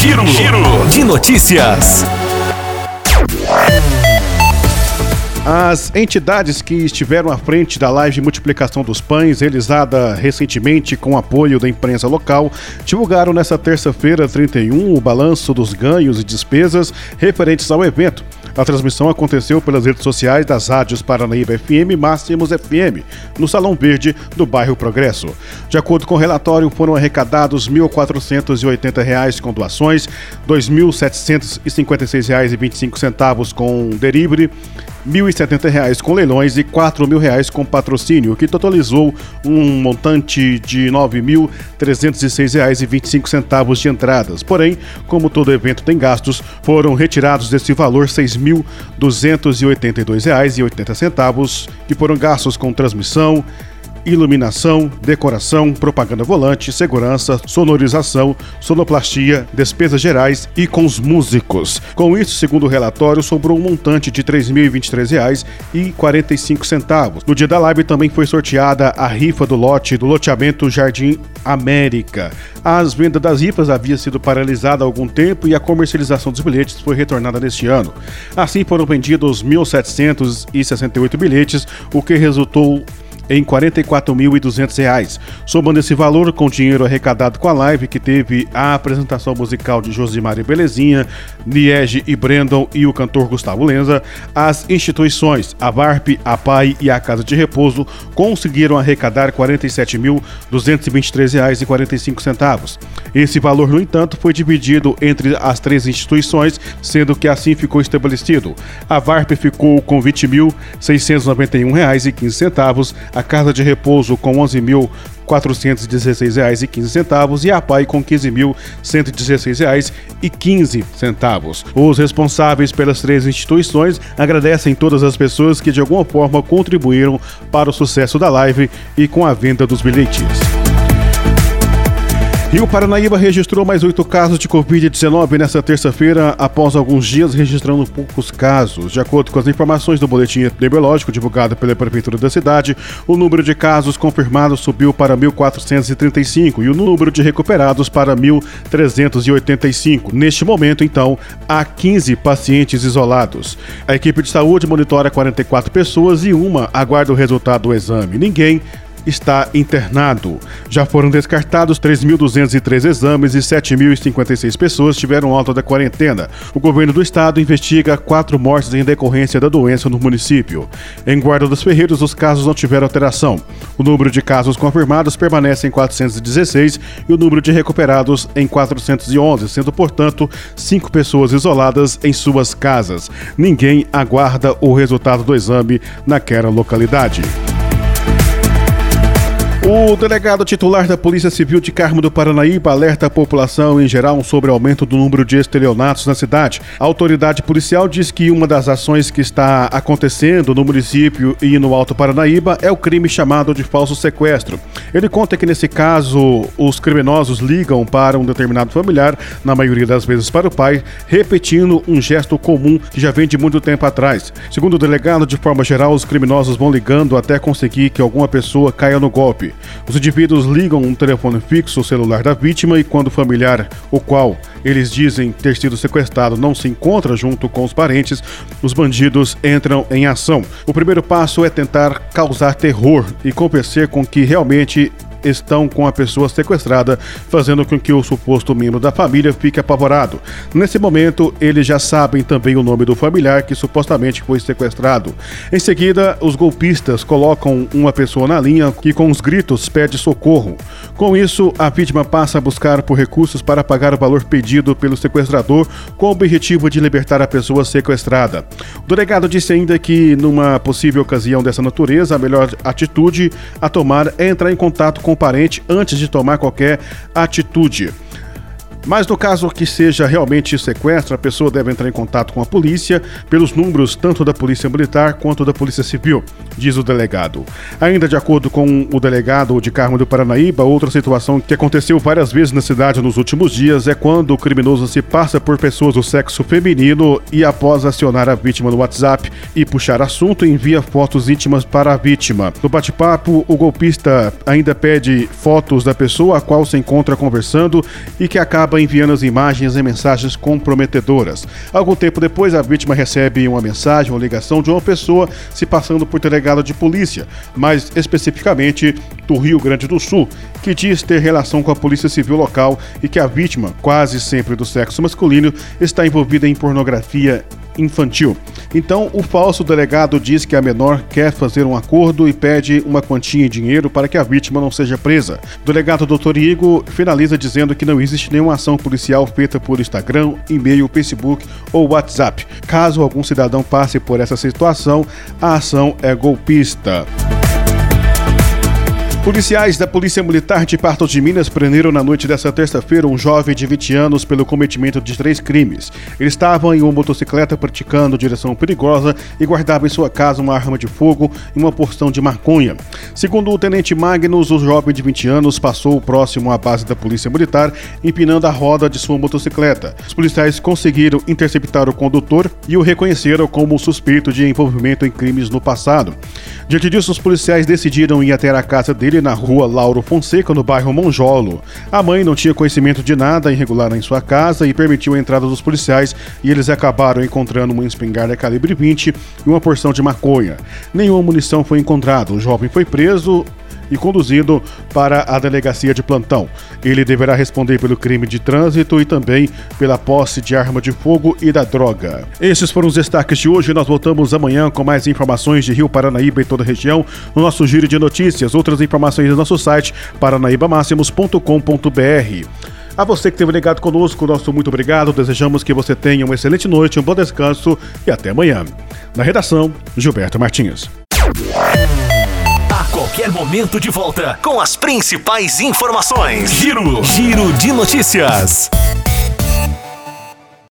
Giro, Giro de notícias. As entidades que estiveram à frente da live de multiplicação dos pães, realizada recentemente com apoio da imprensa local, divulgaram nesta terça-feira, 31, o balanço dos ganhos e despesas referentes ao evento. A transmissão aconteceu pelas redes sociais das rádios Paranaíba FM e Máximos FM, no Salão Verde do bairro Progresso. De acordo com o relatório, foram arrecadados R$ 1.480 com doações, R$ 2.756,25 com delivery, R$ 1.070 com leilões e R$ 4.000 com patrocínio, que totalizou um montante de R$ 9.306,25 de entradas. Porém, como todo evento tem gastos, foram retirados desse valor R$ 6.282,80, que foram gastos com transmissão, iluminação, decoração, propaganda volante, segurança, sonorização, sonoplastia, despesas gerais e com os músicos. Com isso, segundo o relatório, sobrou um montante de R$ 3.023,45. No dia da live também foi sorteada a rifa do lote do loteamento Jardim América. As vendas das rifas havia sido paralisada há algum tempo e a comercialização dos bilhetes foi retornada neste ano. Assim foram vendidos 1.768 bilhetes, o que resultou em R$ 44.200. Somando esse valor com o dinheiro arrecadado com a live, que teve a apresentação musical de Josimar e Belezinha, Niege e Brandon e o cantor Gustavo Lenza, as instituições, a VARP, a PAI e a Casa de Repouso conseguiram arrecadar R$ 47.223,45. Esse valor, no entanto, foi dividido entre as três instituições, sendo que assim ficou estabelecido. A VARP ficou com R$ 20.691,15, a Casa de Repouso com R$ 11.416,15 e a PAI com R$ 15.116,15. Os responsáveis pelas três instituições agradecem todas as pessoas que de alguma forma contribuíram para o sucesso da live e com a venda dos bilhetes. Rio Paranaíba registrou mais oito casos de Covid-19 nesta terça-feira, após alguns dias registrando poucos casos. De acordo com as informações do boletim epidemiológico divulgado pela Prefeitura da cidade, o número de casos confirmados subiu para 1.435 e o número de recuperados para 1.385. Neste momento, então, há 15 pacientes isolados. A equipe de saúde monitora 44 pessoas e uma aguarda o resultado do exame. Ninguém está internado. Já foram descartados 3.203 exames e 7.056 pessoas tiveram alta da quarentena. O governo do estado investiga quatro mortes em decorrência da doença no município. Em Guarda dos Ferreiros, os casos não tiveram alteração. O número de casos confirmados permanece em 416 e o número de recuperados em 411, sendo, portanto, cinco pessoas isoladas em suas casas. Ninguém aguarda o resultado do exame naquela localidade. O delegado titular da Polícia Civil de Carmo do Paranaíba alerta a população em geral sobre o aumento do número de estelionatos na cidade. A autoridade policial diz que uma das ações que está acontecendo no município e no Alto Paranaíba é o crime chamado de falso sequestro. Ele conta que nesse caso os criminosos ligam para um determinado familiar, na maioria das vezes para o pai, repetindo um gesto comum que já vem de muito tempo atrás. Segundo o delegado, de forma geral, os criminosos vão ligando até conseguir que alguma pessoa caia no golpe. Os indivíduos ligam um telefone fixo ao celular da vítima e quando o familiar, o qual eles dizem ter sido sequestrado, não se encontra junto com os parentes, os bandidos entram em ação. O primeiro passo é tentar causar terror e convencer com que realmente estão com a pessoa sequestrada, fazendo com que o suposto membro da família fique apavorado. Nesse momento, eles já sabem também o nome do familiar que supostamente foi sequestrado. Em seguida, os golpistas colocam uma pessoa na linha que, com os gritos, pede socorro. Com isso, a vítima passa a buscar por recursos para pagar o valor pedido pelo sequestrador, com o objetivo de libertar a pessoa sequestrada. O delegado disse ainda que, numa possível ocasião dessa natureza, a melhor atitude a tomar é entrar em contato com com o parente antes de tomar qualquer atitude. Mas no caso que seja realmente sequestro, a pessoa deve entrar em contato com a polícia pelos números tanto da Polícia Militar quanto da Polícia Civil, diz o delegado. Ainda de acordo com o delegado de Carmo do Paranaíba, outra situação que aconteceu várias vezes na cidade nos últimos dias é quando o criminoso se passa por pessoas do sexo feminino e após acionar a vítima no WhatsApp e puxar assunto, envia fotos íntimas para a vítima. No bate-papo, o golpista ainda pede fotos da pessoa a qual se encontra conversando e que acaba acaba enviando as imagens e mensagens comprometedoras. Algum tempo depois, a vítima recebe uma mensagem ou ligação de uma pessoa se passando por delegado de polícia, mais especificamente do Rio Grande do Sul, que diz ter relação com a Polícia Civil local e que a vítima, quase sempre do sexo masculino, está envolvida em pornografia infantil. Então, o falso delegado diz que a menor quer fazer um acordo e pede uma quantia em dinheiro para que a vítima não seja presa. O delegado Dr. Igor finaliza dizendo que não existe nenhuma ação policial feita por Instagram, e-mail, Facebook ou WhatsApp. Caso algum cidadão passe por essa situação, a ação é golpista. Policiais da Polícia Militar de Patos de Minas prenderam na noite desta terça-feira um jovem de 20 anos pelo cometimento de três crimes. Ele estava em uma motocicleta praticando direção perigosa e guardava em sua casa uma arma de fogo e uma porção de maconha. Segundo o tenente Magnus, o jovem de 20 anos passou próximo à base da Polícia Militar, empinando a roda de sua motocicleta. Os policiais conseguiram interceptar o condutor e o reconheceram como suspeito de envolvimento em crimes no passado. Diante disso, os policiais decidiram ir até a casa dele na rua Lauro Fonseca, no bairro Monjolo. A mãe não tinha conhecimento de nada irregular em sua casa e permitiu a entrada dos policiais e eles acabaram encontrando uma espingarda calibre 20 e uma porção de maconha. Nenhuma munição foi encontrada. O jovem foi preso e conduzido para a delegacia de plantão. Ele deverá responder pelo crime de trânsito e também pela posse de arma de fogo e da droga. Esses foram os destaques de hoje. Nós voltamos amanhã com mais informações de Rio Paranaíba e toda a região no nosso giro de notícias. Outras informações no nosso site paranaibamáximos.com.br. A você que esteve ligado conosco, nosso muito obrigado. Desejamos que você tenha uma excelente noite, um bom descanso e até amanhã. Na redação, Gilberto Martins qualquer momento de volta com as principais informações. Giro, Giro de notícias.